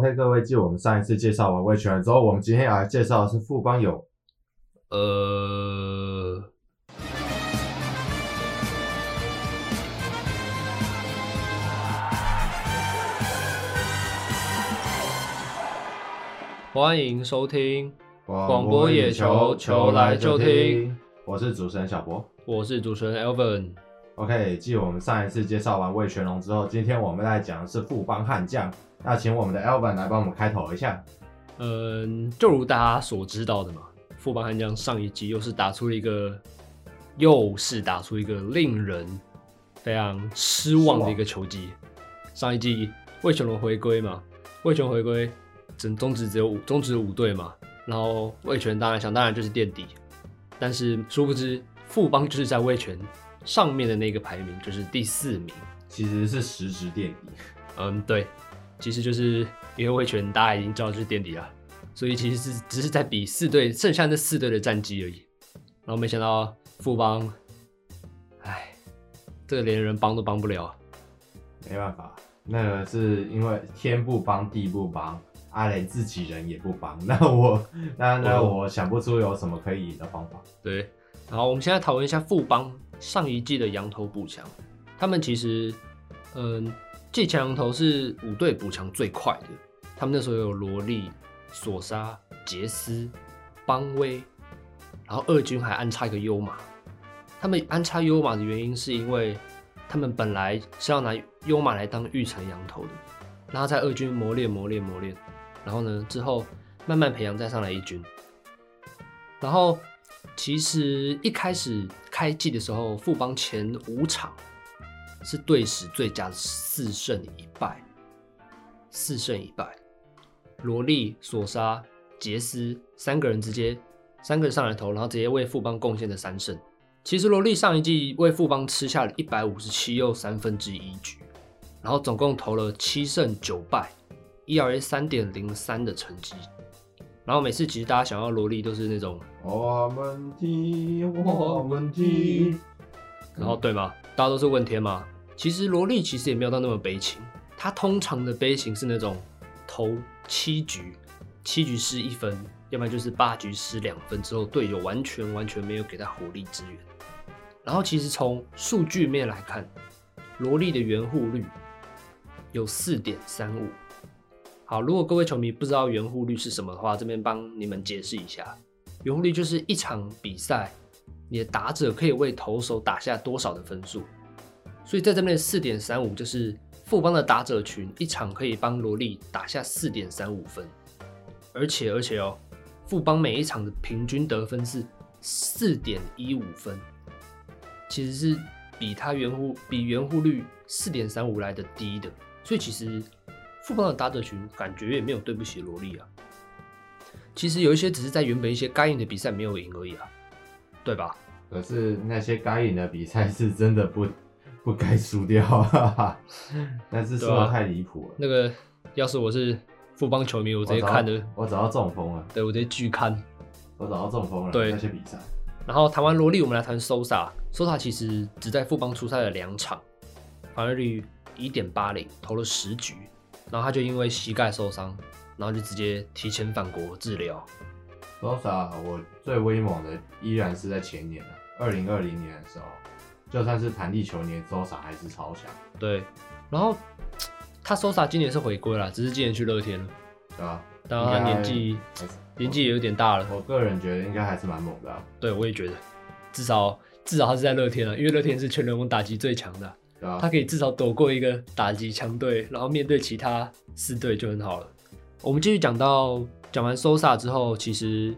OK，各位，继我们上一次介绍完味全之后，我们今天要来介绍的是富邦有，呃，欢迎收听广播野球，球来就听。我是主持人小博，我是主持人 Alvin。OK，继我们上一次介绍完味全龙之后，今天我们来讲的是富邦悍将。那请我们的 Alvin 来帮我们开头一下。嗯，就如大家所知道的嘛，富邦悍将上一季又是打出了一个，又是打出一个令人非常失望的一个球季。上一季魏全龙回归嘛，魏全回归，整中职只有五，中职五队嘛，然后味全当然想当然就是垫底，但是殊不知富邦就是在味全上面的那个排名就是第四名，其实是实质垫底。嗯，对。其实就是因为味全大家已经知道就是垫底了，所以其实是只是在比四队剩下那四队的战绩而已。然后没想到富邦，哎，这个连人帮都帮不了。没办法，那个是因为天不帮地不帮，阿、啊、雷自己人也不帮。那我那那我想不出有什么可以赢的方法。对，然后我们现在讨论一下富邦上一季的羊头补强，他们其实嗯。季前羊头是五队补强最快的，他们那时候有萝莉、索莎、杰斯、邦威，然后二军还安插一个优马。他们安插优马的原因是因为他们本来是要拿优马来当育成羊头的，然后在二军磨练磨练磨练，然后呢之后慢慢培养再上来一军。然后其实一开始开季的时候，富邦前五场。是队史最佳的四胜一败，四胜一败。罗莉、索沙、杰斯三个人直接三个人上来投，然后直接为富邦贡献了三胜。其实罗莉上一季为富邦吃下了一百五十七又三分之一局，然后总共投了七胜九败，ERA 三点零三的成绩。然后每次其实大家想要萝莉都是那种我们踢我们踢，然后对吗？大家都是问天嘛，其实萝莉其实也没有到那么悲情，她通常的悲情是那种投七局，七局失一分，要不然就是八局失两分之后，队友完全完全没有给她火力支援。然后其实从数据面来看，萝莉的圆护率有四点三五。好，如果各位球迷不知道援护率是什么的话，这边帮你们解释一下，援护率就是一场比赛。你的打者可以为投手打下多少的分数？所以在这边四点三五就是富邦的打者群一场可以帮罗力打下四点三五分，而且而且哦，富邦每一场的平均得分是四点一五分，其实是比他援护比援护率四点三五来的低的，所以其实富邦的打者群感觉也没有对不起萝莉啊。其实有一些只是在原本一些该赢的比赛没有赢而已啊。对吧？可是那些该赢的比赛是真的不不该输掉，哈哈，但是输的太离谱了。那个要是我是富邦球迷，我直接看的，我找到中风了。对，我直接拒看，我找到中风了。对那些比赛。然后谈完萝莉，我们来谈 Sosa，Sosa 其实只在富邦出赛了两场，防御率一点八零，投了十局，然后他就因为膝盖受伤，然后就直接提前返国治疗。Sosa，我最威猛的依然是在前年了，二零二零年的时候，就算是弹地球年，Sosa 还是超强。对，然后他 Sosa 今年是回归了，只是今年去乐天了，对吧？当然他年纪年纪也有点大了。我个人觉得应该还是蛮猛的啊。对，我也觉得，至少至少他是在乐天了，因为乐天是全联盟打击最强的，对他可以至少躲过一个打击强队，然后面对其他四队就很好了。我们继续讲到。讲完 Sosa 之后，其实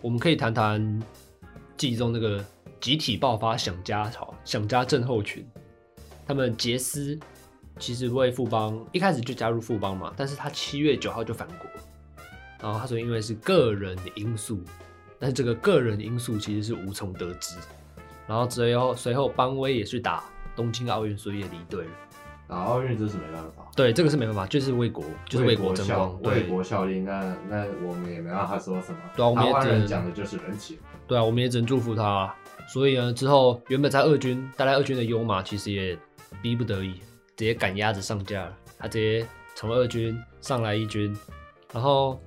我们可以谈谈季中那个集体爆发想家潮、想家症候群。他们杰斯其实为富邦一开始就加入富邦嘛，但是他七月九号就返国，然后他说因为是个人因素，但是这个个人因素其实是无从得知。然后随后随后邦威也去打东京奥运，所以也离队了。然后奥运这是没办法，对，这个是没办法，就是为国，就是为国争光，为国效力。那那我们也没办法说什么。对啊，我们也只能讲的就是人情。对啊，我们也只能祝福他啊。所以呢，之后原本在二军待在二军的优马，其实也逼不得已，直接赶鸭子上架了。他直接从二军上来一军，然后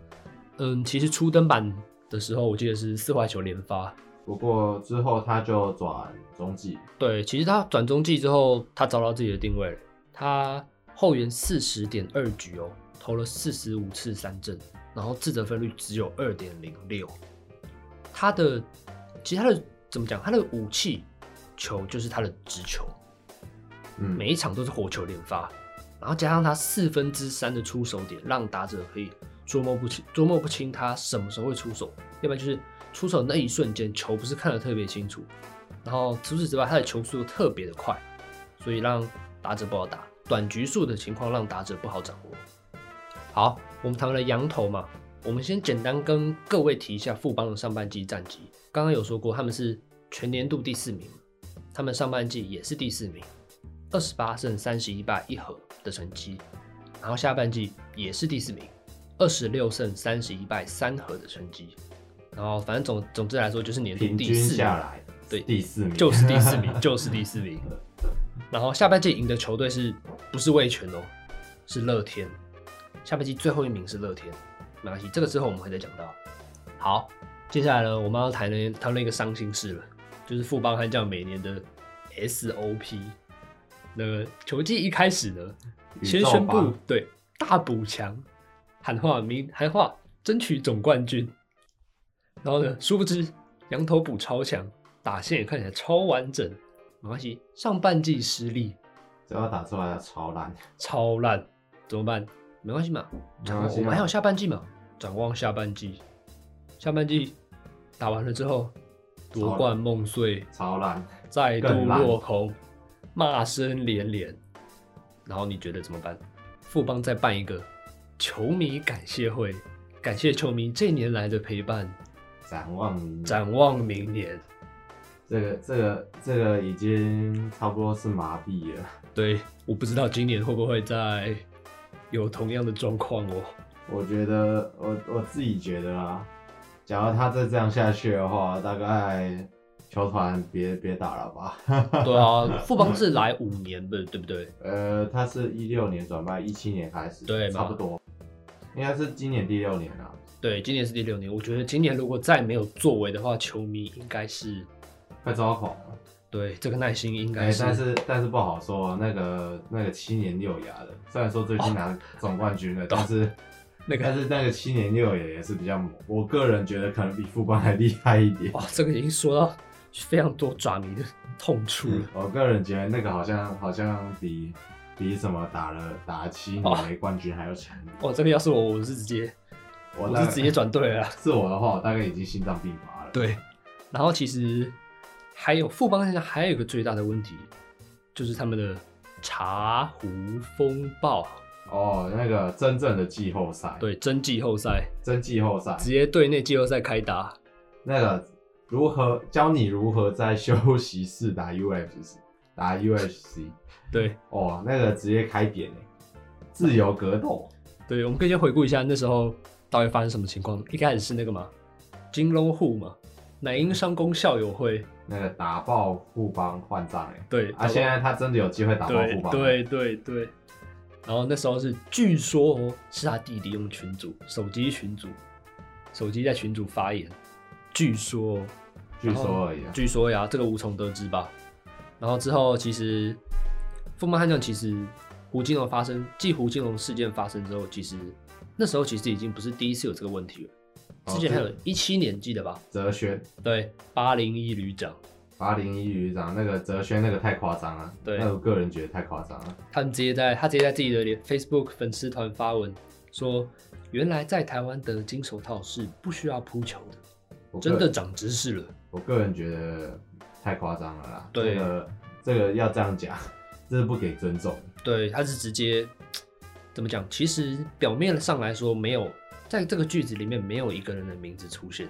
嗯，其实初登板的时候，我记得是四坏球连发。不过之后他就转中继。对，其实他转中继之后，他找到自己的定位了。他后援四十点二局哦，投了四十五次三振，然后自责分率只有二点零六。他的其实他的怎么讲？他的武器球就是他的直球，嗯，每一场都是火球连发。然后加上他四分之三的出手点，让打者可以捉摸不清，捉摸不清他什么时候会出手，要不然就是出手那一瞬间球不是看得特别清楚。然后除此之外，他的球速特别的快，所以让打者不好打，短局数的情况让打者不好掌握。好，我们谈了洋投嘛，我们先简单跟各位提一下富邦的上半季战绩。刚刚有说过他们是全年度第四名，他们上半季也是第四名，二十八胜三十一败一和的成绩，然后下半季也是第四名，二十六胜三十一败三和的成绩，然后反正总总之来说就是年度第四名下来，对，第四名就是第四名，就是第四名。然后下半季赢的球队是不是味全哦？是乐天。下半季最后一名是乐天，没关系，这个之后我们会再讲到。好，接下来呢，我们要谈论谈论一个伤心事了，就是富邦悍将每年的 SOP。那个球季一开始呢，先宣布对大补强，喊话明喊话争取总冠军。然后呢，殊不知羊头补超强，打线也看起来超完整。没关系，上半季失利，只要打出来的超烂，超烂怎么办？没关系嘛，没关系，我们还有下半季嘛，展望下半季，下半季打完了之后夺冠梦碎，超烂，再度落空。骂声连连，然后你觉得怎么办？富邦再办一个球迷感谢会，感谢球迷这年来的陪伴。展望明年，展望明年，这个这个这个已经差不多是麻痹了。对，我不知道今年会不会再有同样的状况哦。我觉得我我自己觉得啊，假如他再这样下去的话，大概。球团别别打了吧。对啊，富邦是来五年的，对不对？呃，他是一六年转卖，一七年开始，对，差不多，应该是今年第六年了。对，今年是第六年。我觉得今年如果再没有作为的话，球迷应该是快抓狂了。对，这个耐心应该是。欸、但是但是不好说，那个那个七年六牙的，虽然说最近拿总冠军了，哦、但是 那个但是那个七年六也也是比较猛，我个人觉得可能比富邦还厉害一点。哇，这个已经说到。非常多爪迷的痛处、嗯。我个人觉得那个好像好像比比什么打了打了七年没冠军还要强。哦，这个要是我，我是直接我，我是直接转队了。是我的话，我大概已经心脏病发了。对，然后其实还有富邦现在还有一个最大的问题，就是他们的茶壶风暴。哦，那个真正的季后赛。对，真季后赛。真季后赛。直接队内季后赛开打。那个。如何教你如何在休息室打 UFC？打 UFC？对，哦，那个直接开扁，自由格斗。对，我们可以先回顾一下那时候到底发生什么情况。一开始是那个嘛，金龙户嘛，乃因商工校友会那个打爆富邦换账哎。对，啊，现在他真的有机会打爆富邦。对对对，对。然后那时候是据说哦，是他弟弟用群主手机群主，手机在群主发言。据说，据说而已。据说呀，这个无从得知吧。然后之后，其实富邦悍将其实胡金龙发生，继胡金龙事件发生之后，其实那时候其实已经不是第一次有这个问题了。之前还有一七年记得吧？哲轩对八零一旅长，八零一旅长那个哲轩那个太夸张了。对，那我个人觉得太夸张了。他们直接在他直接在自己的 Facebook 粉丝团发文说，原来在台湾的金手套是不需要扑球的。真的长知识了。我个人觉得太夸张了啦。对，这个这个要这样讲，这是不给尊重。对，他是直接怎么讲？其实表面上来说，没有在这个句子里面没有一个人的名字出现，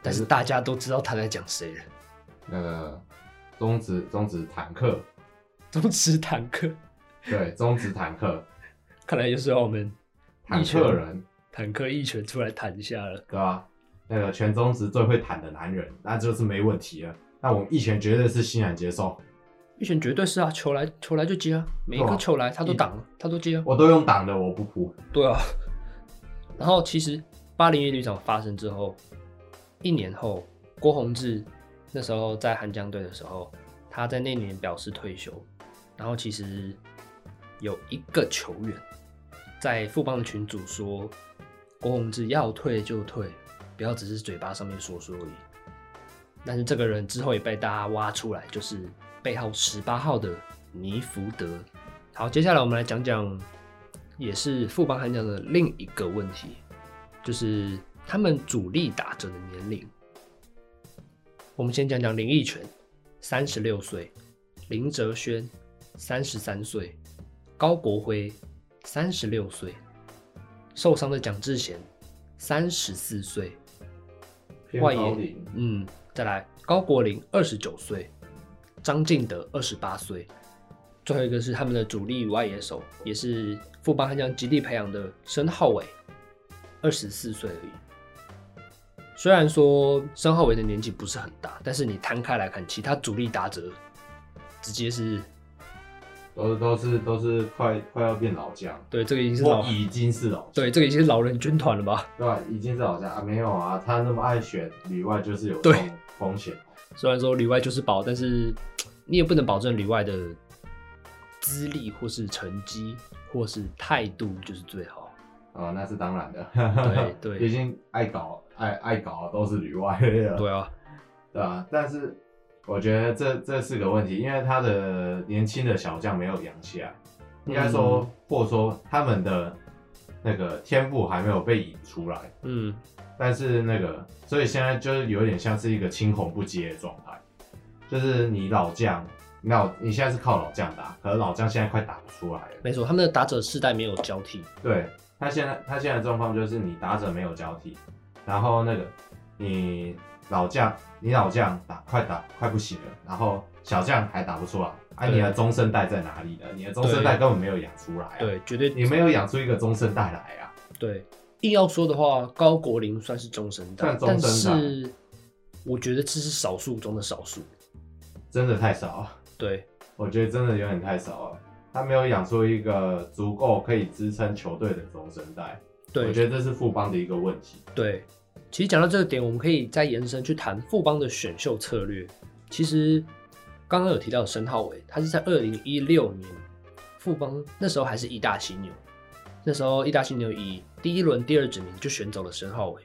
但是大家都知道他在讲谁了。那个中指中指坦克，中指坦克，对，中指坦克，看来就是要我们 坦克人坦克一拳出来弹一下了，对吧？那个全中职最会坦的男人，那就是没问题了。那我们一拳绝对是欣然接受。玉泉绝对是啊，球来球来就接啊，每一个球来他都挡，他都接啊。我都用挡的，我不扑。对啊。然后其实八零一旅长发生之后，一年后郭宏志那时候在韩江队的时候，他在那年表示退休。然后其实有一个球员在富邦的群组说，郭宏志要退就退，不要只是嘴巴上面说说而已。但是这个人之后也被大家挖出来，就是。背号十八号的尼福德。好，接下来我们来讲讲，也是富邦悍将的另一个问题，就是他们主力打者的年龄。我们先讲讲林益全，三十六岁；林哲轩，三十三岁；高国辉，三十六岁；受伤的蒋志贤，三十四岁；外野，嗯，再来高国林，二十九岁。张敬德二十八岁，最后一个是他们的主力外野手，也是富邦悍将极力培养的申浩伟，二十四岁而已。虽然说申浩伟的年纪不是很大，但是你摊开来看，其他主力打者直接是都都是都是快快要变老将。对，这个已经是老已经是老。对，这个已经是老人军团了吧？对，已经是老将啊，没有啊，他那么爱选里外，就是有风险。虽然说里外就是宝，但是你也不能保证里外的资历或是成绩或是态度就是最好。哦，那是当然的。对 对，毕竟爱搞爱爱搞都是里外的。对啊，对啊。但是我觉得这这是个问题，因为他的年轻的小将没有养起来，应该说、嗯、或者说他们的那个天赋还没有被引出来。嗯。但是那个，所以现在就是有点像是一个青红不接的状态，就是你老将，你老你现在是靠老将打，可是老将现在快打不出来了。没错，他们的打者世代没有交替。对，他现在他现在的状况就是你打者没有交替，然后那个你老将你老将打快打快不行了，然后小将还打不出来，哎、啊，你的中生代在哪里呢？你的中生代根本没有养出来、啊，对，绝对你没有养出一个中生代来啊，对。硬要说的话，高国林算是中生代，但是我觉得这是少数中的少数，真的太少了。对，我觉得真的有点太少了。他没有养出一个足够可以支撑球队的中生代。对，我觉得这是富邦的一个问题。对，其实讲到这个点，我们可以再延伸去谈富邦的选秀策略。其实刚刚有提到申浩伟，他是在二零一六年富邦那时候还是义大犀牛。那时候，义大犀牛以第一轮第二指名就选走了申浩伟，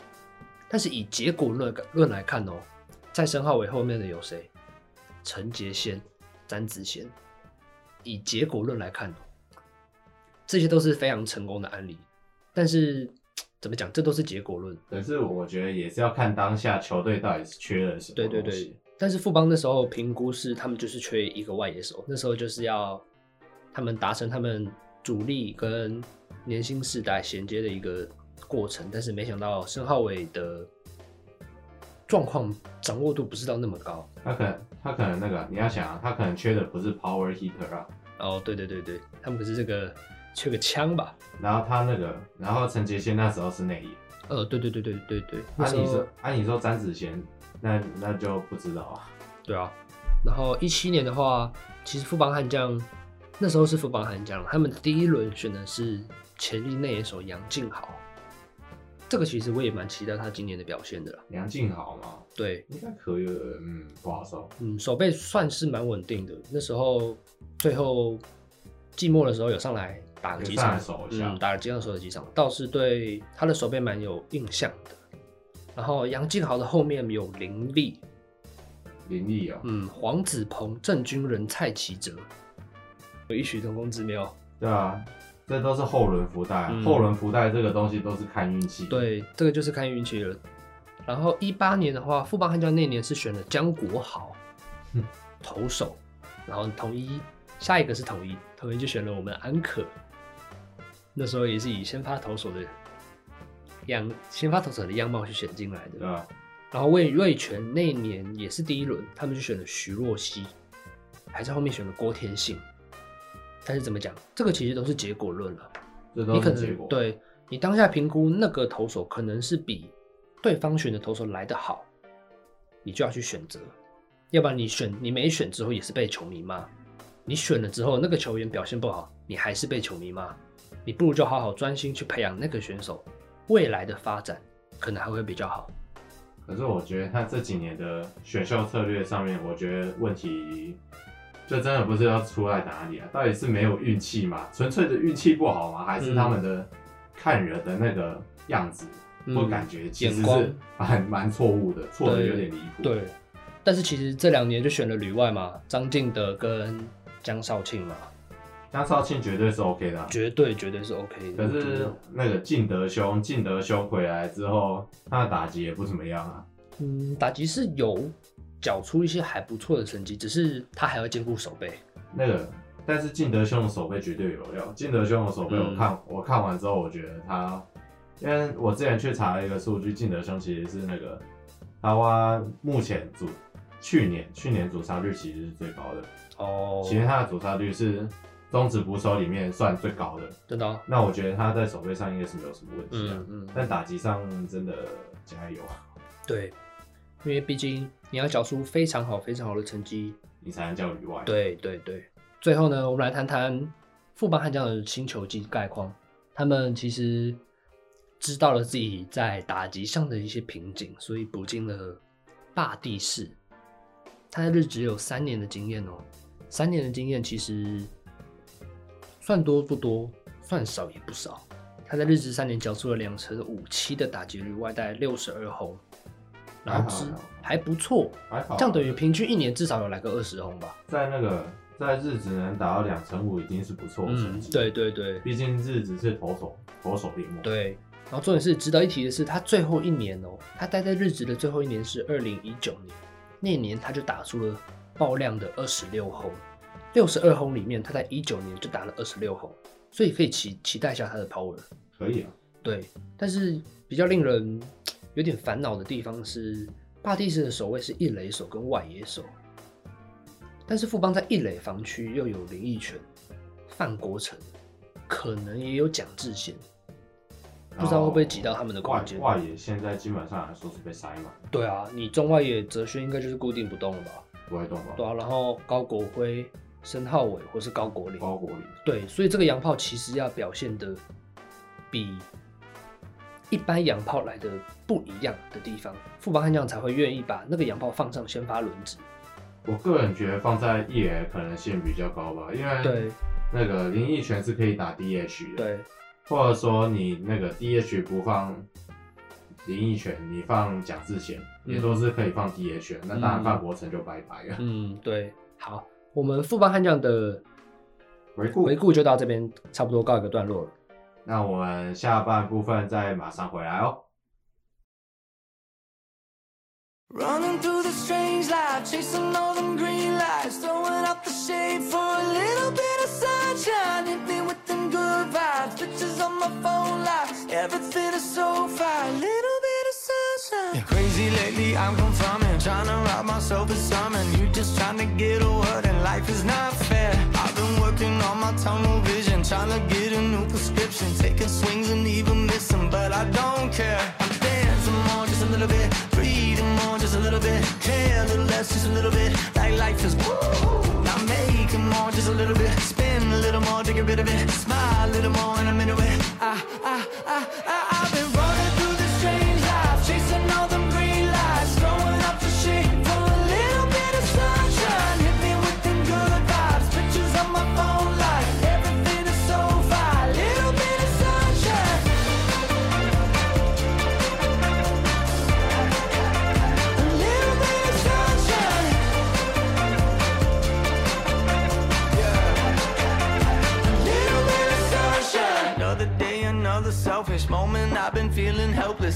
但是以结果论论来看哦，在申浩伟后面的有谁？陈杰先、詹子贤。以结果论来看哦，这些都是非常成功的案例。但是怎么讲，这都是结果论。可是我觉得也是要看当下球队到底是缺了什么。对对对。但是富邦那时候评估是，他们就是缺一个外野手，那时候就是要他们达成他们主力跟。年轻世代衔接的一个过程，但是没想到申浩伟的状况掌握度不是到那么高。他可能他可能那个你要想啊，他可能缺的不是 power hitter 啊。哦，对对对对，他们可是这个缺个枪吧。然后他那个，然后陈杰宪那时候是内野。呃，对对对对对对。按、啊、你说，按、啊、你说詹子贤，那那就不知道啊。对啊。然后一七年的话，其实富邦悍将那时候是富邦悍将，他们第一轮选的是。潜力内野手杨敬豪，这个其实我也蛮期待他今年的表现的啦。杨敬豪嘛，对，应该可以，嗯，不好说。嗯，手背算是蛮稳定的。那时候最后季末的时候有上来打了几场，嗯，打了几场守了几场，倒是对他的手背蛮有印象的。然后杨敬豪的后面有林立，林立啊，嗯，黄子鹏、郑军人、蔡奇哲，有异曲同工之妙。对啊。这都是后轮福袋，嗯，后轮福袋这个东西都是看运气。对，这个就是看运气了。然后一八年的话，富邦悍将那年是选了江国豪，投手，然后统一下一个是统一，统一就选了我们安可。那时候也是以先发投手的样，先发投手的样貌去选进来的。啊。然后魏魏全那年也是第一轮，他们就选了徐若曦，还在后面选了郭天信。但是怎么讲，这个其实都是结果论了。你可能对你当下评估那个投手可能是比对方选的投手来得好，你就要去选择。要不然你选你没选之后也是被球迷骂。你选了之后，那个球员表现不好，你还是被球迷骂，你不如就好好专心去培养那个选手，未来的发展可能还会比较好。可是我觉得他这几年的选秀策略上面，我觉得问题就真的不是要出在哪里啊？到底是没有运气吗？纯粹的运气不好吗？还是他们的看人的那个样子或、嗯、感觉其实是蛮蛮错误的，错的有点离谱。对，但是其实这两年就选了旅外嘛，张敬德跟江少庆嘛。江少庆绝对是 OK 的，绝对绝对是 OK 的。可是那个敬德兄，敬德兄回来之后，他的打击也不怎么样啊。嗯，打击是有缴出一些还不错的成绩，只是他还要兼顾守备。那个，但是敬德兄的手背绝对有料。敬德兄的手背，我看、嗯、我看完之后，我觉得他，因为我之前去查了一个数据，敬德兄其实是那个台湾目前主去年去年主杀率其实是最高的哦。其实他的主杀率是。中职捕手里面算最高的，真的、啊。那我觉得他在守备上应该是没有什么问题的，嗯嗯。但打击上真的加油。对，因为毕竟你要缴出非常好、非常好的成绩，你才能叫旅外。对对对。最后呢，我们来谈谈富邦悍将的新球季概况。他们其实知道了自己在打击上的一些瓶颈，所以补进了霸地士。他在日职有三年的经验哦，三年的经验其实。算多不多，算少也不少。他在日职三年缴出了两成五七的打击率，外带六十二轰，然后是还不错，这样等于平均一年至少有来个二十轰吧。在那个在日职能达到两成五已经是不错的成绩。对对对，毕竟日职是投手投手联盟。对，然后重点是值得一提的是，他最后一年哦，他待在日职的最后一年是二零一九年，那年他就打出了爆量的二十六轰。六十二轰里面，他在一九年就打了二十六轰，所以可以期期待一下他的 power。可以啊，对。但是比较令人有点烦恼的地方是，霸地士的守卫是一垒手跟外野手，但是富邦在一垒防区又有林益全、范国成，可能也有蒋智贤，不知道会不会挤到他们的空间。外野现在基本上来说是被塞满。对啊，你中外野哲轩应该就是固定不动了吧？不会动吧？对啊，然后高国辉。申浩伟或是高国林，高国林对，所以这个洋炮其实要表现的比一般洋炮来的不一样的地方，富邦悍将才会愿意把那个洋炮放上先发轮值。我个人觉得放在 E 垒可能性比较高吧，因为对那个林奕泉是可以打 DH 的，对，或者说你那个 DH 不放林奕泉，你放蒋志贤也都是可以放 DH，、嗯、那当然范国成就拜拜了。嗯，对，好。我们富邦悍将的回顾。回顾就到这边差不多告一个段落了。那我们下半部分再马上回来哦。life is not fair. I've been working on my tunnel vision Trying to get a new prescription. Taking swings and even missing But I don't care. I'm dancing more just a little bit. Breathing more just a little bit. Care a little less just a little bit. Like life is woo I'm making more just a little bit. Spin a little more take a bit of it. Smile a little more and I'm into it ah, ah, ah,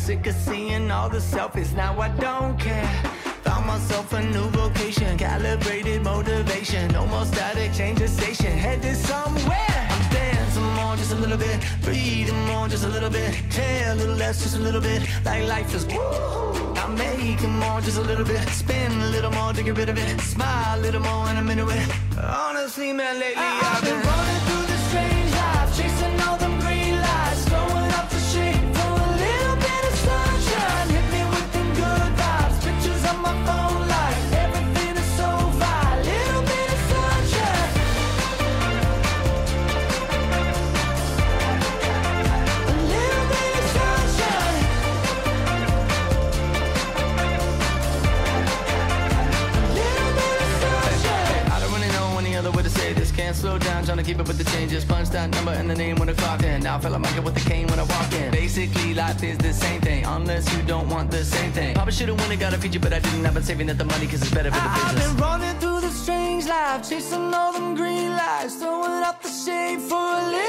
sick of seeing all the selfies, now I don't care. Found myself a new vocation, calibrated motivation. No more static, change the station, headed somewhere. I'm dancing more, just a little bit. Breathing more, just a little bit. Care a little less, just a little bit. Like life is woo. I'm making more, just a little bit. Spin a little more to get rid of it. Smile a little more, and I'm into it. Honestly, man, lately I, I've been, been running. Keep up with the changes. Punch that number and the name when I clock in. Now I feel like Michael with the cane when I walk in. Basically, life is the same thing, unless you don't want the same thing. Probably should've won and got a feature, but I didn't. I've been saving up the money cause it's better for the business. I've been running through the strange life, chasing all them green lights, throwing up the shade for a little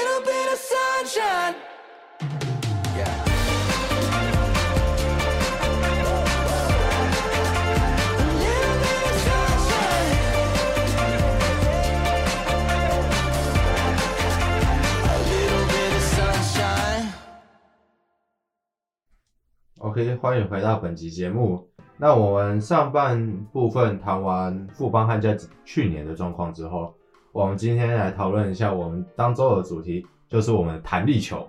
OK，欢迎回到本集节目。那我们上半部分谈完富邦悍将去年的状况之后，我们今天来讨论一下我们当周的主题，就是我们弹力球。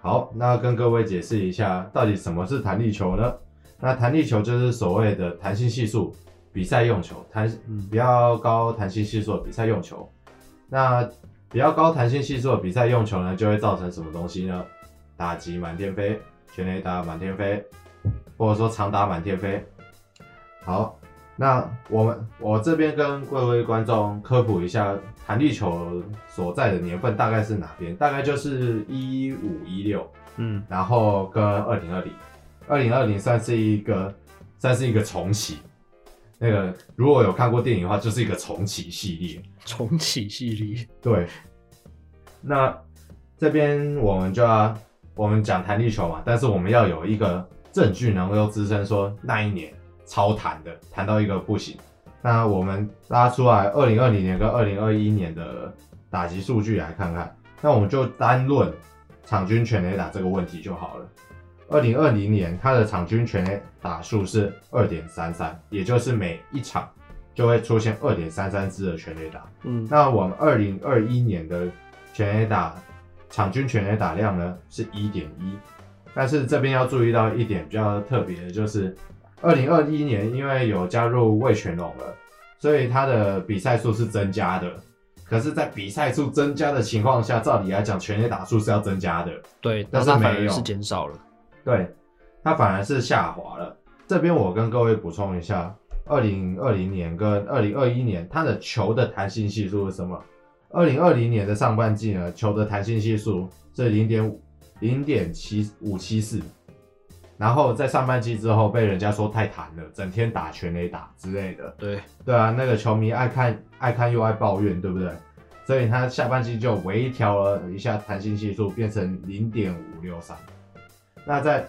好，那跟各位解释一下，到底什么是弹力球呢？那弹力球就是所谓的弹性系数比赛用球，弹比较高弹性系数的比赛用球。那比较高弹性系数的比赛用球呢，就会造成什么东西呢？打击满天飞，全垒打满天飞。或者说长打满天飞。好，那我们我这边跟各位观众科普一下，弹力球所在的年份大概是哪边？大概就是一五一六，嗯，然后跟二零二零，二零二零算是一个算是一个重启。那个如果有看过电影的话，就是一个重启系列。重启系列，对。那这边我们就要我们讲弹力球嘛，但是我们要有一个。证据能够支撑说那一年超弹的，弹到一个不行。那我们拉出来二零二零年跟二零二一年的打击数据来看看。那我们就单论场均全垒打这个问题就好了。二零二零年它的场均全垒打数是二点三三，也就是每一场就会出现二点三三支的全垒打。嗯，那我们二零二一年的全垒打场均全垒打量呢是一点一。但是这边要注意到一点比较特别的，就是二零二一年因为有加入味全龙了，所以它的比赛数是增加的。可是，在比赛数增加的情况下，照理来讲，全垒打数是要增加的。对，但是没有，是减少了。对，它反而是下滑了。这边我跟各位补充一下，二零二零年跟二零二一年它的球的弹性系数是什么？二零二零年的上半季呢，球的弹性系数是零点五。零点七五七四，然后在上半季之后被人家说太弹了，整天打全垒打之类的。对对啊，那个球迷爱看爱看又爱抱怨，对不对？所以他下半季就微调了一下弹性系数，变成零点五六三。那在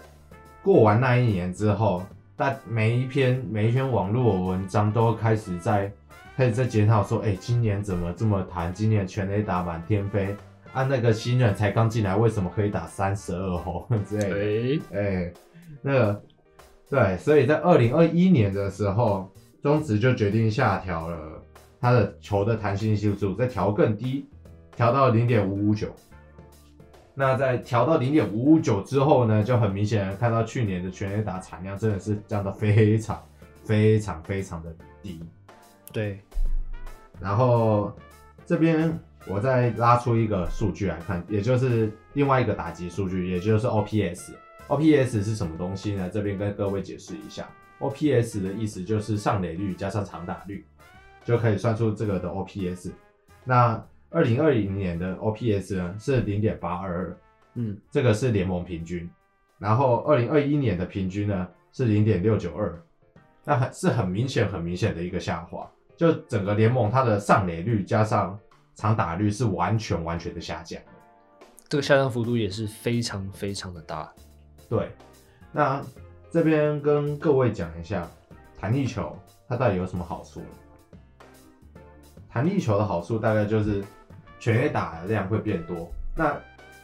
过完那一年之后，但每一篇每一篇网络文章都开始在开始在检讨说，哎、欸，今年怎么这么弹？今年全垒打满天飞。按、啊、那个新人才刚进来，为什么可以打三十二轰 之类的？哎、欸欸，那个对，所以在二零二一年的时候，中职就决定下调了他的球的弹性系数，再调更低，调到零点五五九。那在调到零点五五九之后呢，就很明显的看到去年的全垒打产量真的是降到非常非常非常的低。对，然后这边。我再拉出一个数据来看，也就是另外一个打击数据，也就是 OPS。OPS 是什么东西呢？这边跟各位解释一下。OPS 的意思就是上垒率加上长打率，就可以算出这个的 OPS。那二零二零年的 OPS 呢是零点八二二，嗯，这个是联盟平均。然后二零二一年的平均呢是零点六九二，那很是很明显很明显的一个下滑。就整个联盟它的上垒率加上长打率是完全完全的下降，这个下降幅度也是非常非常的大。对，那这边跟各位讲一下，弹力球它到底有什么好处呢？弹力球的好处大概就是全垒打的量会变多，那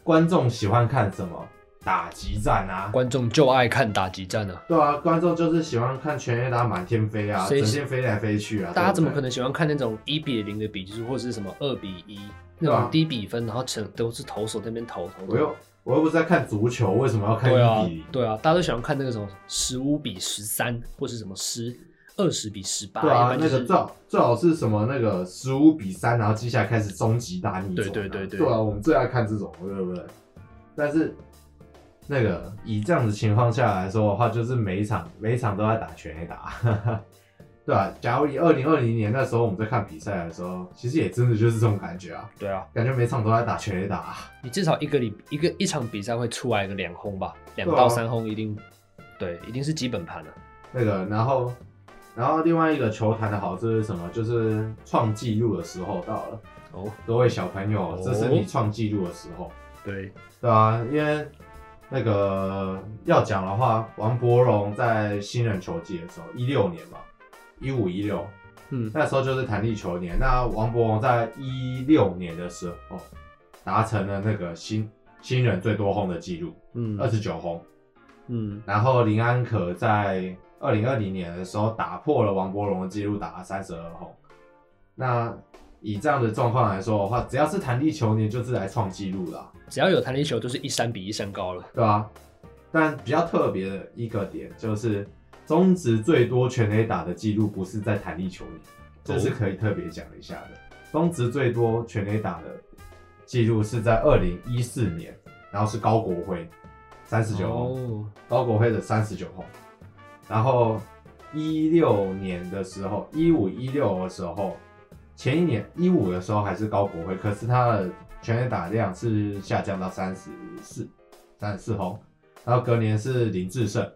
观众喜欢看什么？打击战啊，观众就爱看打击战啊。对啊，观众就是喜欢看全垒打满天飞啊，整天飞来飞去啊。大家怎么可能喜欢看那种一比零的比数，或者是什么二比一那种低比分，然后成都是投手那边投投。我又我又不是在看足球，为什么要看一比零？对啊，大家都喜欢看那个什么十五比十三，或是什么十二十比十八。对啊，那个最好最好是什么那个十五比三，然后接下来开始终极大逆转。对对对对。对啊，我们最爱看这种，对不对？但是。那个以这样子情况下来说的话，就是每一场每一场都在打全垒打，对 对啊，假如以二零二零年那时候我们在看比赛的时候，其实也真的就是这种感觉啊。对啊，感觉每场都在打全垒打啊。你至少一个礼一个一场比赛会出来个两轰吧，两到三轰一定，对，一定是基本盘了。那个，然后，然后另外一个球坛的好处是什么？就是创纪录的时候到了。哦，各位小朋友，这是你创纪录的时候。对，对啊，因为。那个要讲的话，王柏荣在新人球季的时候，一六年嘛，一五一六，嗯，那时候就是弹力球年。那王柏荣在一六年的时候，达成了那个新新人最多轰的记录，嗯，二十九轰，嗯，然后林安可在二零二零年的时候打破了王柏荣的记录，打了三十二轰。那以这样的状况来说的话，只要是弹力球你，就是来创纪录啦。只要有弹力球，就是一山比一山高了，对啊，但比较特别的一个点就是，中职最多全垒打的记录不是在弹力球年，这是可以特别讲一下的。中职最多全垒打的记录是在二零一四年，然后是高国辉三十九轰，高国辉的三十九轰。然后一六年的时候，一五一六的时候。前一年一五的时候还是高国辉，可是他的全垒打量是下降到三十四，三十四轰。然后隔年是林志胜，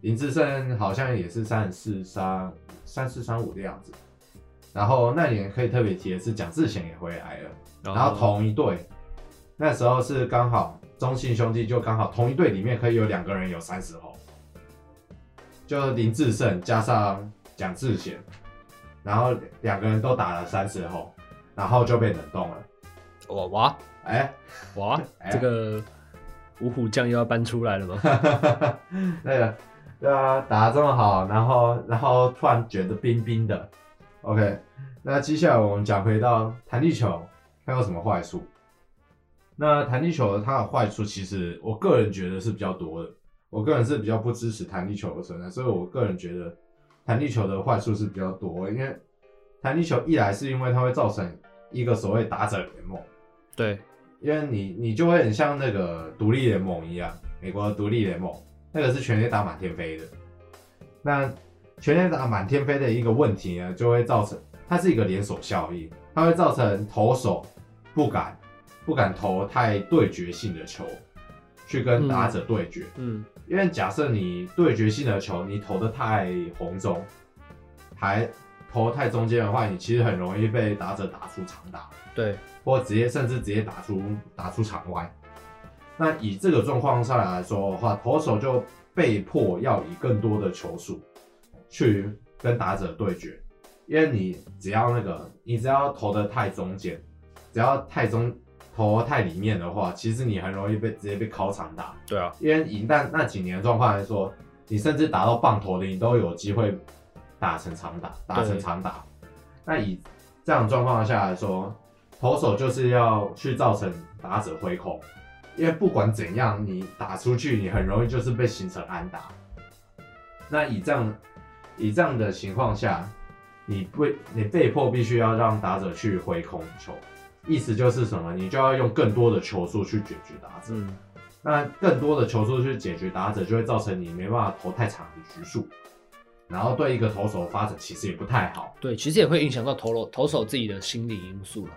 林志胜好像也是三十四三三四三五的样子。然后那年可以特别提的是蒋智贤也回来了，然后同一队，那时候是刚好中信兄弟就刚好同一队里面可以有两个人有三十轰，就林志胜加上蒋智贤。然后两个人都打了三十后，然后就被冷冻了。哇哇，哎、欸、哇，欸、这个五虎将又要搬出来了吗？那个对啊，打得这么好，然后然后突然觉得冰冰的。OK，那接下来我们讲回到弹力球，它有什么坏处？那弹力球它的坏处，其实我个人觉得是比较多的。我个人是比较不支持弹力球的存在，所以我个人觉得。弹力球的坏处是比较多，因为弹力球一来是因为它会造成一个所谓打者联盟，对，因为你你就会很像那个独立联盟一样，美国的独立联盟，那个是全垒打满天飞的，那全垒打满天飞的一个问题呢，就会造成它是一个连锁效应，它会造成投手不敢不敢投太对决性的球，去跟打者对决，嗯。嗯因为假设你对决性的球，你投的太红中，还投太中间的话，你其实很容易被打者打出长打，对，或直接甚至直接打出打出场外。那以这个状况上来说的话，投手就被迫要以更多的球数去跟打者对决，因为你只要那个，你只要投的太中间，只要太中。投太里面的话，其实你很容易被直接被敲长打。对啊，因为以那那几年的状况来说，你甚至打到棒头的，你都有机会打成长打，打成长打。那以这样状况下来说，投手就是要去造成打者挥空，因为不管怎样，你打出去，你很容易就是被形成安打。那以这样以这样的情况下，你被你被迫必须要让打者去挥空球。意思就是什么？你就要用更多的球数去解决打者。嗯，那更多的球数去解决打者，就会造成你没办法投太长的局数，然后对一个投手的发展其实也不太好。对，其实也会影响到投手投手自己的心理因素了。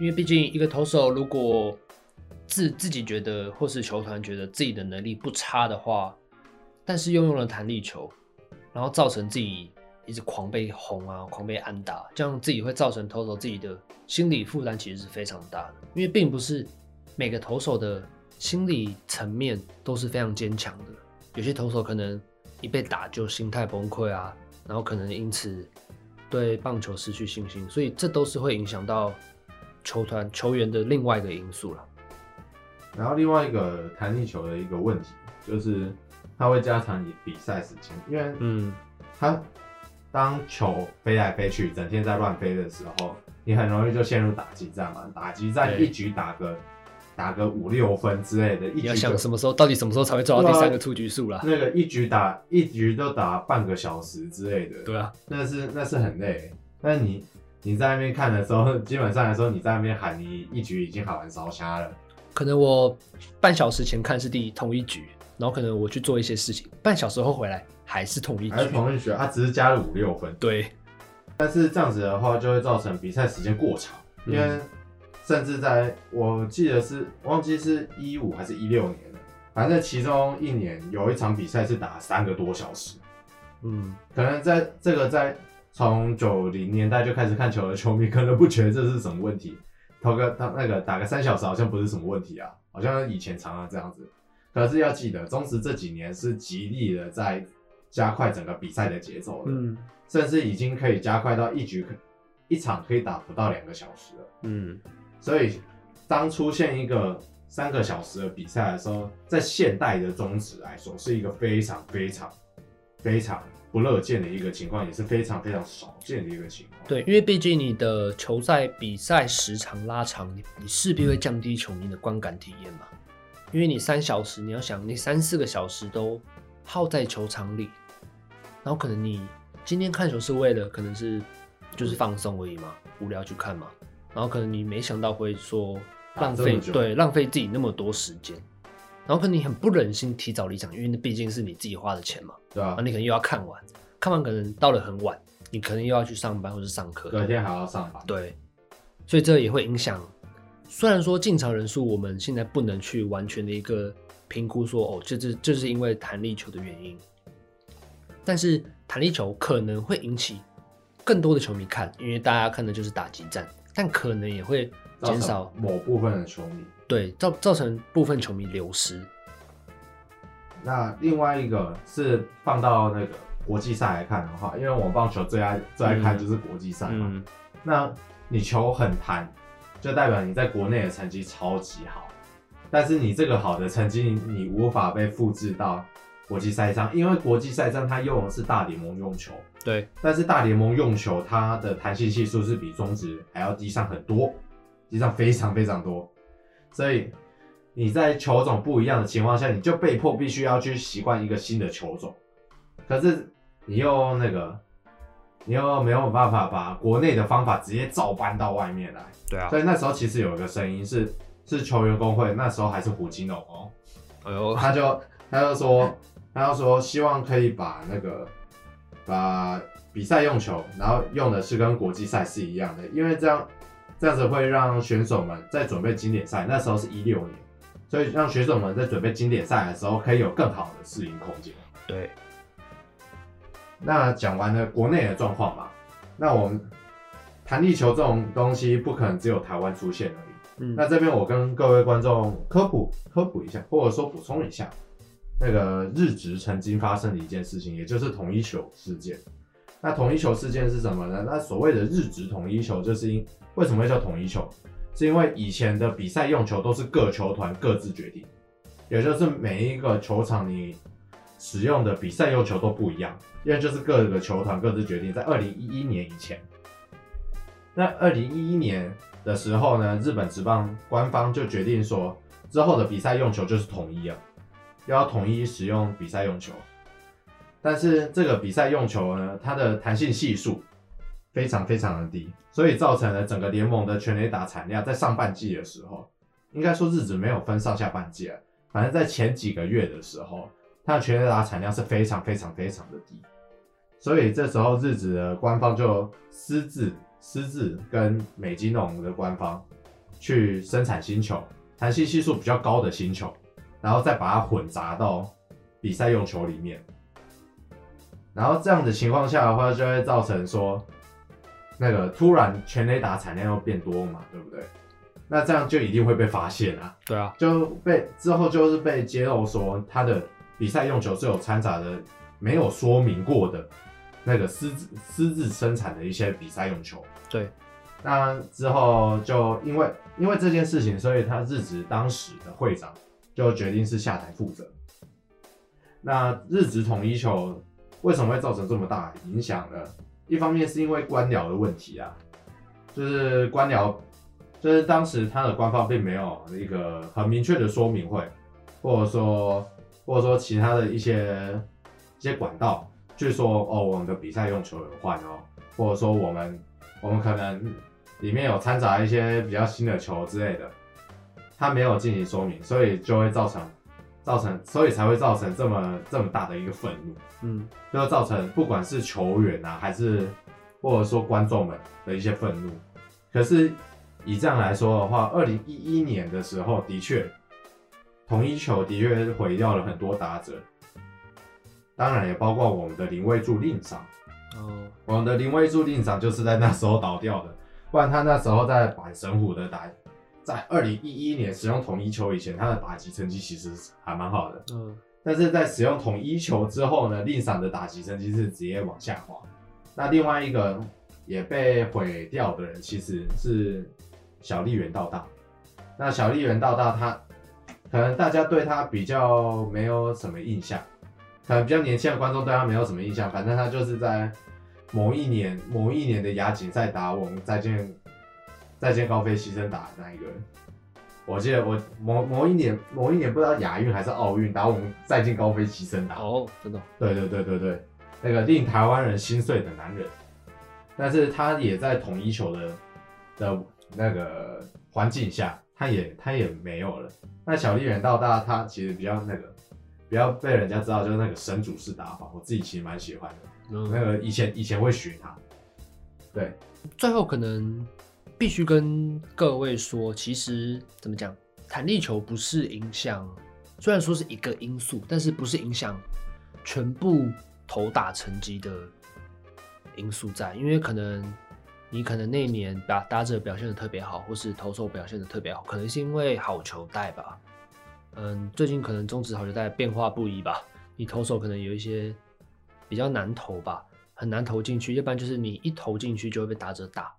因为毕竟一个投手如果自自己觉得，或是球团觉得自己的能力不差的话，但是又用了弹力球，然后造成自己。一直狂被轰啊，狂被安打，这样自己会造成投手自己的心理负担，其实是非常大的。因为并不是每个投手的心理层面都是非常坚强的，有些投手可能一被打就心态崩溃啊，然后可能因此对棒球失去信心，所以这都是会影响到球团球员的另外一个因素了。然后另外一个弹力球的一个问题就是，它会加长你比赛时间，因为嗯，它。当球飞来飞去，整天在乱飞的时候，你很容易就陷入打击战嘛。打击战一局打个打个五六分之类的，一局你要想什么时候，到底什么时候才会抓到第三个出局数啦？那个一局打一局都打半个小时之类的，对啊，那是那是很累。但你你在那边看的时候，基本上来说，你在那边喊，你一局已经喊完烧瞎了。可能我半小时前看是第同一局。然后可能我去做一些事情，半小时后回来还是同一局，还是同一局，他只是加了五六分。对，但是这样子的话就会造成比赛时间过长，因为甚至在我记得是忘记是一五还是一六年了，反正其中一年有一场比赛是打三个多小时。嗯，可能在这个在从九零年代就开始看球的球迷，可能不觉得这是什么问题。投个他那个打个三小时好像不是什么问题啊，好像以前常常这样子。可是要记得，中职这几年是极力的在加快整个比赛的节奏了，嗯，甚至已经可以加快到一局可一场可以打不到两个小时了。嗯，所以当出现一个三个小时的比赛的时候，在现代的宗旨来说，是一个非常非常非常。不乐见的一个情况，也是非常非常少见的一个情况。对，因为毕竟你的球赛比赛时长拉长，你你势必会降低球迷的观感体验嘛。因为你三小时，你要想你三四个小时都耗在球场里，然后可能你今天看球是为了可能是就是放松而已嘛，无聊去看嘛，然后可能你没想到会说浪费，对，浪费自己那么多时间。然后可能你很不忍心提早离场，因为那毕竟是你自己花的钱嘛。对啊。然后你可能又要看完，看完可能到了很晚，你可能又要去上班或者上课。隔天还要上班。对。所以这也会影响。虽然说进场人数我们现在不能去完全的一个评估说，说哦，这这这是因为弹力球的原因。但是弹力球可能会引起更多的球迷看，因为大家看的就是打击战，但可能也会减少某部分的球迷。对，造造成部分球迷流失。那另外一个是放到那个国际赛来看的话，因为我棒球最爱最爱看就是国际赛嘛。那你球很弹，就代表你在国内的成绩超级好，但是你这个好的成绩你无法被复制到国际赛上，因为国际赛上它用的是大联盟用球。对，但是大联盟用球它的弹性系数是比中职还要低上很多，低上非常非常多。所以你在球种不一样的情况下，你就被迫必须要去习惯一个新的球种。可是你又那个，你又没有办法把国内的方法直接照搬到外面来。对啊。所以那时候其实有一个声音是，是球员工会，那时候还是胡金龙哦。哎呦。他就他就说，他就说希望可以把那个把比赛用球，然后用的是跟国际赛是一样的，因为这样。这样子会让选手们在准备经典赛，那时候是一六年，所以让选手们在准备经典赛的时候可以有更好的适应空间。对。那讲完了国内的状况嘛，那我们弹力球这种东西不可能只有台湾出现而已。嗯。那这边我跟各位观众科普科普一下，或者说补充一下，那个日职曾经发生的一件事情，也就是统一球事件。那统一球事件是什么呢？那所谓的日职统一球，就是因为什么会叫统一球？是因为以前的比赛用球都是各球团各自决定，也就是每一个球场你使用的比赛用球都不一样，因为就是各个球团各自决定。在二零一一年以前，那二零一一年的时候呢，日本职棒官方就决定说，之后的比赛用球就是统一了，要统一使用比赛用球。但是这个比赛用球呢，它的弹性系数非常非常的低，所以造成了整个联盟的全垒打产量在上半季的时候，应该说日子没有分上下半季，反正在前几个月的时候，它的全垒打产量是非常非常非常的低，所以这时候日子的官方就私自私自跟美津浓的官方去生产新球，弹性系数比较高的新球，然后再把它混杂到比赛用球里面，然后这样的情况下的话，就会造成说。那个突然全垒打产量又变多嘛，对不对？那这样就一定会被发现啊。对啊，就被之后就是被揭露说他的比赛用球是有掺杂的没有说明过的那个私自私自生产的一些比赛用球。对，那之后就因为因为这件事情，所以他日职当时的会长就决定是下台负责。那日职统一球为什么会造成这么大影响呢？一方面是因为官僚的问题啊，就是官僚，就是当时他的官方并没有一个很明确的说明会，或者说或者说其他的一些一些管道据说哦，我们的比赛用球有换哦，或者说我们我们可能里面有掺杂一些比较新的球之类的，他没有进行说明，所以就会造成造成，所以才会造成这么这么大的一个愤怒，嗯，就会造成不管是球员啊，还是或者说观众们的一些愤怒。可是以这样来说的话，二零一一年的时候，的确同一球的确毁掉了很多打者，当然也包括我们的林威助令长。哦，我们的林威助令长就是在那时候倒掉的，不然他那时候在阪神虎的打。在二零一一年使用统一球以前，他的打击成绩其实还蛮好的。嗯，但是在使用统一球之后呢，令赏的打击成绩是直接往下滑。那另外一个也被毁掉的人，其实是小笠原道大。那小笠原道大，他可能大家对他比较没有什么印象，可能比较年轻的观众对他没有什么印象。反正他就是在某一年某一年的亚锦赛打我们再见。再见高飞牺牲打的那一个人，我记得我某某一年某一年不知道亚运还是奥运打我们再见高飞牺牲打。哦，真的，对对对对对，那个令台湾人心碎的男人，但是他也在统一球的的那个环境下，他也他也没有了。那小笠原道大他其实比较那个，比较被人家知道就是那个神主式打法，我自己其实蛮喜欢的。嗯，那个以前以前会学他，对，最后可能。必须跟各位说，其实怎么讲，弹力球不是影响，虽然说是一个因素，但是不是影响全部投打成绩的因素在。因为可能你可能那一年打打者表现的特别好，或是投手表现的特别好，可能是因为好球带吧。嗯，最近可能中职好球带变化不一吧，你投手可能有一些比较难投吧，很难投进去，要不然就是你一投进去就会被打者打。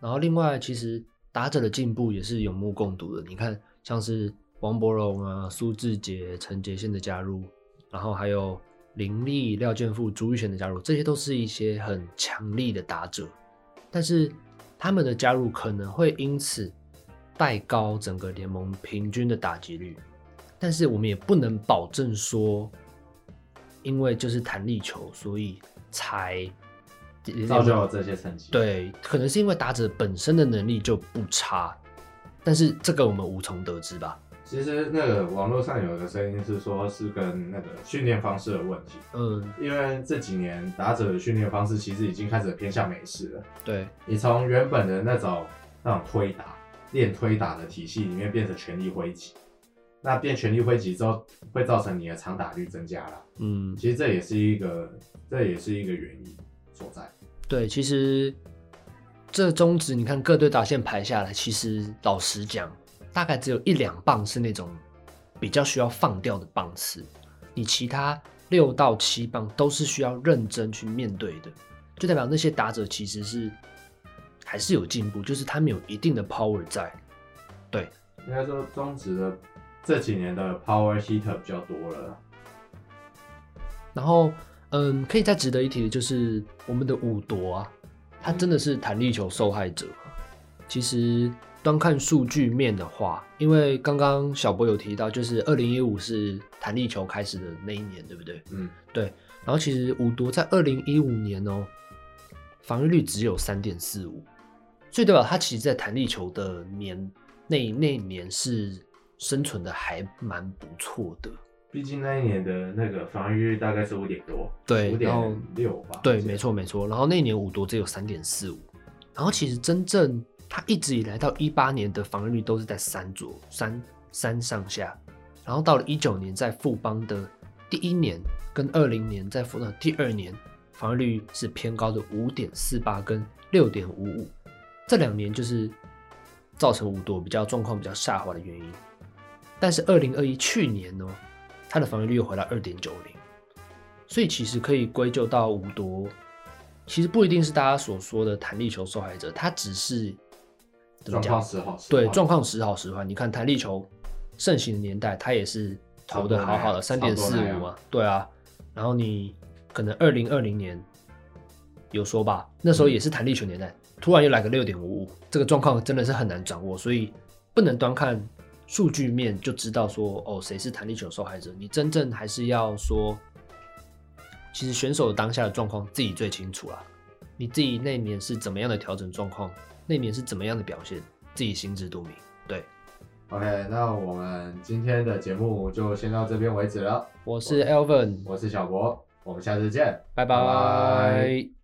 然后另外，其实打者的进步也是有目共睹的。你看，像是王柏荣啊、苏智杰、陈杰宪的加入，然后还有林立、廖健富、朱育贤的加入，这些都是一些很强力的打者。但是他们的加入可能会因此带高整个联盟平均的打击率，但是我们也不能保证说，因为就是弹力球，所以才。造就了这些成绩。对，可能是因为打者本身的能力就不差，但是这个我们无从得知吧。其实那个网络上有一个声音是说，是跟那个训练方式的问题。嗯，因为这几年打者的训练方式其实已经开始偏向美式了。对，你从原本的那种那种推打练推打的体系里面变成全力挥击，那变全力挥击之后会造成你的长打率增加了。嗯，其实这也是一个这也是一个原因。所在。对，其实这中指你看各队打线排下来，其实老实讲，大概只有一两棒是那种比较需要放掉的棒次，你其他六到七棒都是需要认真去面对的，就代表那些打者其实是还是有进步，就是他们有一定的 power 在。对，应该说中指的这几年的 power hitter 比较多了，然后。嗯，可以再值得一提的就是我们的五夺啊，他真的是弹力球受害者。其实端看数据面的话，因为刚刚小博有提到，就是二零一五是弹力球开始的那一年，对不对？嗯，对。然后其实五夺在二零一五年哦，防御率只有三点四五，所以代表他其实在弹力球的年那那一年是生存的还蛮不错的。毕竟那一年的那个防御率大概是五点多，对，五点六吧。对，没错没错。然后那一年五夺只有三点四五，然后其实真正他一直以来到一八年的防御率都是在三左三三上下，然后到了一九年在富邦的第一年跟二零年在富邦的第二年防御率是偏高的五点四八跟六点五五，这两年就是造成五夺比较状况比较下滑的原因。但是二零二一去年呢？他的防御率又回到二点九零，所以其实可以归咎到五夺，其实不一定是大家所说的弹力球受害者，他只是状况时好时。对，状况时好时坏。你看弹力球盛行的年代，他也是投的好好的三点四五嘛，对啊。然后你可能二零二零年有说吧，那时候也是弹力球年代，嗯、突然又来个六点五五，这个状况真的是很难掌握，所以不能端看。数据面就知道说哦，谁是弹力球受害者？你真正还是要说，其实选手的当下的状况自己最清楚啦。你自己那年是怎么样的调整状况，那年是怎么样的表现，自己心知肚明。对，OK，那我们今天的节目就先到这边为止了。我是 Elvin，我是小博，我们下次见，拜拜。